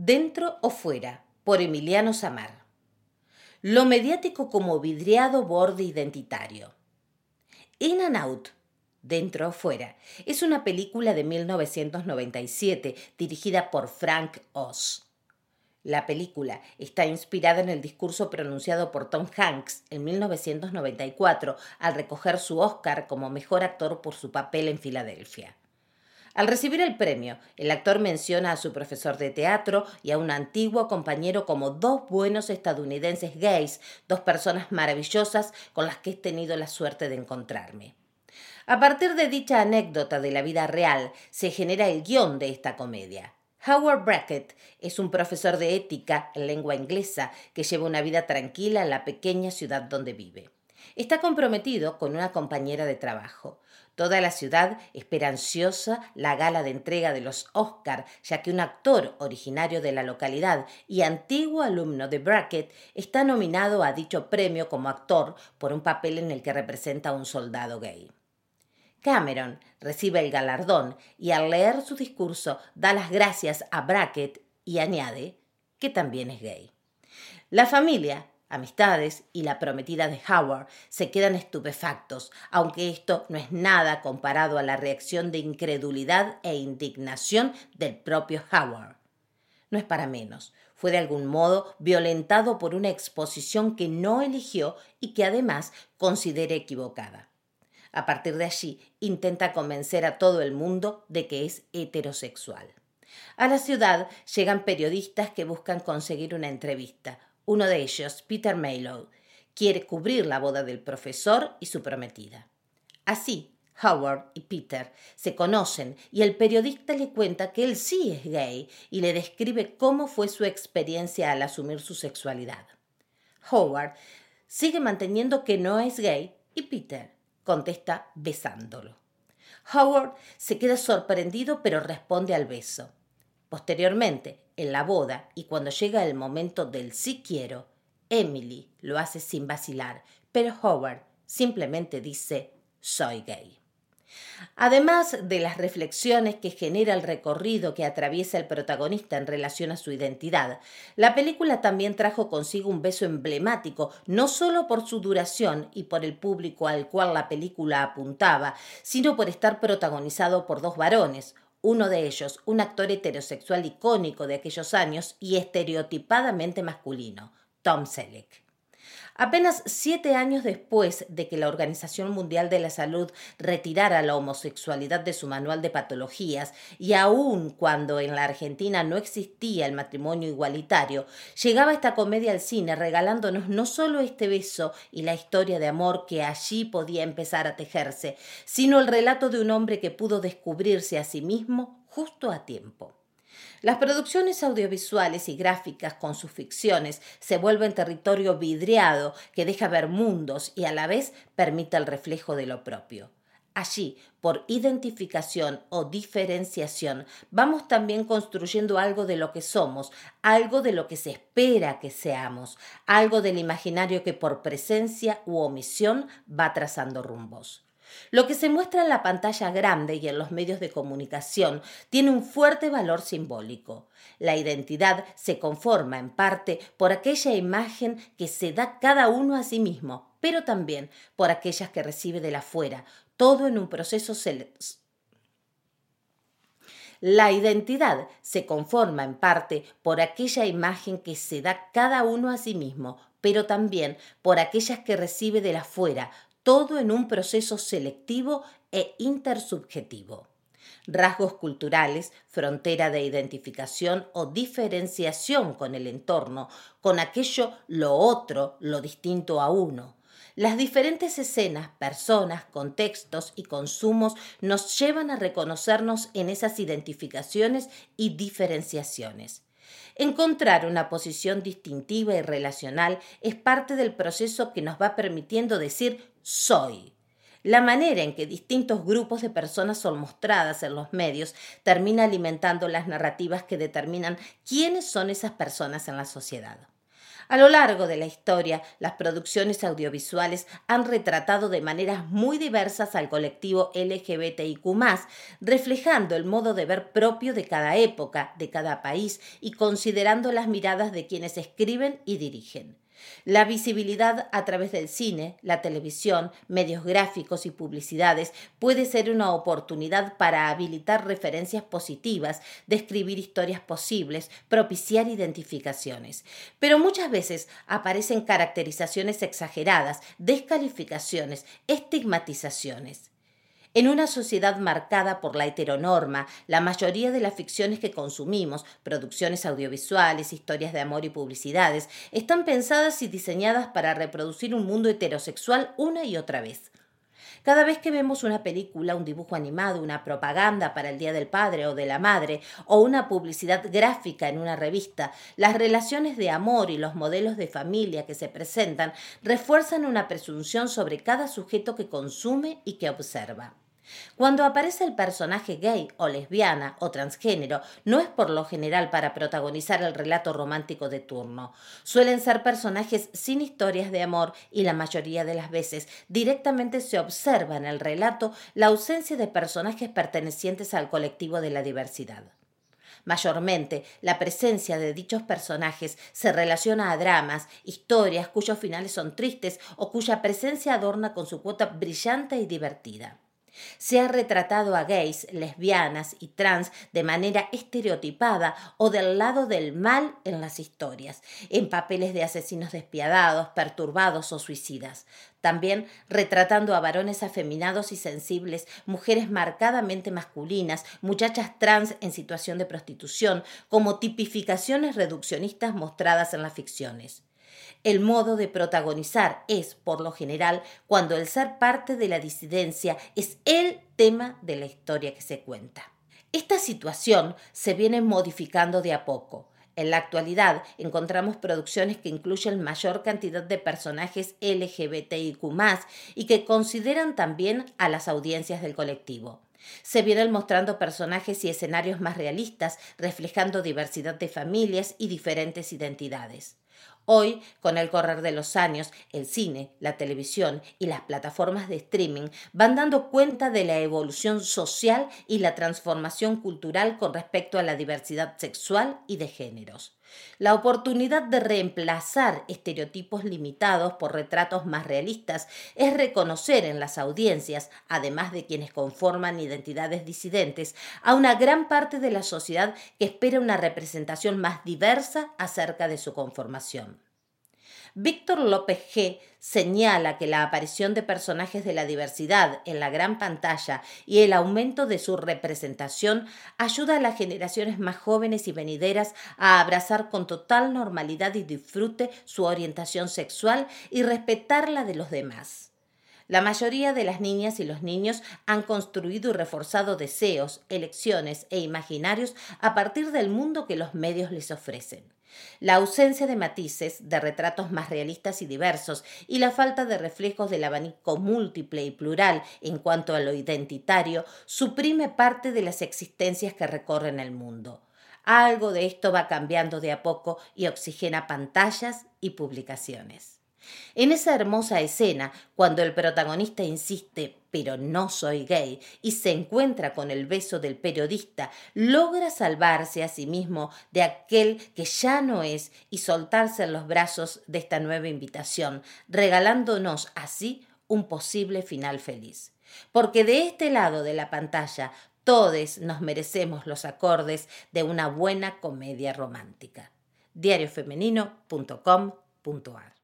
Dentro o fuera, por Emiliano Samar. Lo mediático como vidriado borde identitario. In and Out, Dentro o Fuera, es una película de 1997 dirigida por Frank Oz. La película está inspirada en el discurso pronunciado por Tom Hanks en 1994 al recoger su Oscar como mejor actor por su papel en Filadelfia. Al recibir el premio, el actor menciona a su profesor de teatro y a un antiguo compañero como dos buenos estadounidenses gays, dos personas maravillosas con las que he tenido la suerte de encontrarme. A partir de dicha anécdota de la vida real, se genera el guion de esta comedia. Howard Brackett es un profesor de ética en lengua inglesa que lleva una vida tranquila en la pequeña ciudad donde vive. Está comprometido con una compañera de trabajo. Toda la ciudad espera ansiosa la gala de entrega de los Oscar, ya que un actor originario de la localidad y antiguo alumno de Brackett está nominado a dicho premio como actor por un papel en el que representa a un soldado gay. Cameron recibe el galardón y al leer su discurso da las gracias a Brackett y añade que también es gay. La familia, amistades y la prometida de Howard se quedan estupefactos, aunque esto no es nada comparado a la reacción de incredulidad e indignación del propio Howard. No es para menos, fue de algún modo violentado por una exposición que no eligió y que además considera equivocada. A partir de allí, intenta convencer a todo el mundo de que es heterosexual. A la ciudad llegan periodistas que buscan conseguir una entrevista. Uno de ellos, Peter Maylow, quiere cubrir la boda del profesor y su prometida. Así, Howard y Peter se conocen y el periodista le cuenta que él sí es gay y le describe cómo fue su experiencia al asumir su sexualidad. Howard sigue manteniendo que no es gay y Peter contesta besándolo. Howard se queda sorprendido pero responde al beso. Posteriormente, en la boda y cuando llega el momento del sí quiero, Emily lo hace sin vacilar, pero Howard simplemente dice soy gay. Además de las reflexiones que genera el recorrido que atraviesa el protagonista en relación a su identidad, la película también trajo consigo un beso emblemático, no solo por su duración y por el público al cual la película apuntaba, sino por estar protagonizado por dos varones, uno de ellos un actor heterosexual icónico de aquellos años y estereotipadamente masculino, Tom Selleck. Apenas siete años después de que la Organización Mundial de la Salud retirara la homosexualidad de su manual de patologías y aun cuando en la Argentina no existía el matrimonio igualitario, llegaba esta comedia al cine regalándonos no solo este beso y la historia de amor que allí podía empezar a tejerse, sino el relato de un hombre que pudo descubrirse a sí mismo justo a tiempo. Las producciones audiovisuales y gráficas con sus ficciones se vuelven territorio vidriado que deja ver mundos y a la vez permite el reflejo de lo propio. Allí, por identificación o diferenciación, vamos también construyendo algo de lo que somos, algo de lo que se espera que seamos, algo del imaginario que por presencia u omisión va trazando rumbos. Lo que se muestra en la pantalla grande y en los medios de comunicación tiene un fuerte valor simbólico. La identidad se conforma en parte por aquella imagen que se da cada uno a sí mismo, pero también por aquellas que recibe de la afuera, todo en un proceso la identidad se conforma en parte por aquella imagen que se da cada uno a sí mismo, pero también por aquellas que recibe de la afuera, todo en un proceso selectivo e intersubjetivo. Rasgos culturales, frontera de identificación o diferenciación con el entorno, con aquello lo otro, lo distinto a uno. Las diferentes escenas, personas, contextos y consumos nos llevan a reconocernos en esas identificaciones y diferenciaciones. Encontrar una posición distintiva y relacional es parte del proceso que nos va permitiendo decir soy. La manera en que distintos grupos de personas son mostradas en los medios termina alimentando las narrativas que determinan quiénes son esas personas en la sociedad. A lo largo de la historia, las producciones audiovisuales han retratado de maneras muy diversas al colectivo LGBTIQ, reflejando el modo de ver propio de cada época, de cada país y considerando las miradas de quienes escriben y dirigen. La visibilidad a través del cine, la televisión, medios gráficos y publicidades puede ser una oportunidad para habilitar referencias positivas, describir historias posibles, propiciar identificaciones. Pero muchas veces aparecen caracterizaciones exageradas, descalificaciones, estigmatizaciones. En una sociedad marcada por la heteronorma, la mayoría de las ficciones que consumimos, producciones audiovisuales, historias de amor y publicidades, están pensadas y diseñadas para reproducir un mundo heterosexual una y otra vez. Cada vez que vemos una película, un dibujo animado, una propaganda para el Día del Padre o de la Madre, o una publicidad gráfica en una revista, las relaciones de amor y los modelos de familia que se presentan refuerzan una presunción sobre cada sujeto que consume y que observa. Cuando aparece el personaje gay o lesbiana o transgénero, no es por lo general para protagonizar el relato romántico de turno. Suelen ser personajes sin historias de amor y la mayoría de las veces directamente se observa en el relato la ausencia de personajes pertenecientes al colectivo de la diversidad. Mayormente, la presencia de dichos personajes se relaciona a dramas, historias cuyos finales son tristes o cuya presencia adorna con su cuota brillante y divertida. Se ha retratado a gays, lesbianas y trans de manera estereotipada o del lado del mal en las historias, en papeles de asesinos despiadados, perturbados o suicidas. También retratando a varones afeminados y sensibles, mujeres marcadamente masculinas, muchachas trans en situación de prostitución, como tipificaciones reduccionistas mostradas en las ficciones. El modo de protagonizar es, por lo general, cuando el ser parte de la disidencia es el tema de la historia que se cuenta. Esta situación se viene modificando de a poco. En la actualidad encontramos producciones que incluyen mayor cantidad de personajes LGBTIQ y que consideran también a las audiencias del colectivo. Se vienen mostrando personajes y escenarios más realistas, reflejando diversidad de familias y diferentes identidades. Hoy, con el correr de los años, el cine, la televisión y las plataformas de streaming van dando cuenta de la evolución social y la transformación cultural con respecto a la diversidad sexual y de géneros. La oportunidad de reemplazar estereotipos limitados por retratos más realistas es reconocer en las audiencias, además de quienes conforman identidades disidentes, a una gran parte de la sociedad que espera una representación más diversa acerca de su conformación. Víctor López G. señala que la aparición de personajes de la diversidad en la gran pantalla y el aumento de su representación ayuda a las generaciones más jóvenes y venideras a abrazar con total normalidad y disfrute su orientación sexual y respetar la de los demás. La mayoría de las niñas y los niños han construido y reforzado deseos, elecciones e imaginarios a partir del mundo que los medios les ofrecen. La ausencia de matices, de retratos más realistas y diversos, y la falta de reflejos del abanico múltiple y plural en cuanto a lo identitario, suprime parte de las existencias que recorren el mundo. Algo de esto va cambiando de a poco y oxigena pantallas y publicaciones. En esa hermosa escena, cuando el protagonista insiste, pero no soy gay, y se encuentra con el beso del periodista, logra salvarse a sí mismo de aquel que ya no es y soltarse en los brazos de esta nueva invitación, regalándonos así un posible final feliz. Porque de este lado de la pantalla todos nos merecemos los acordes de una buena comedia romántica. diariofemenino.com.ar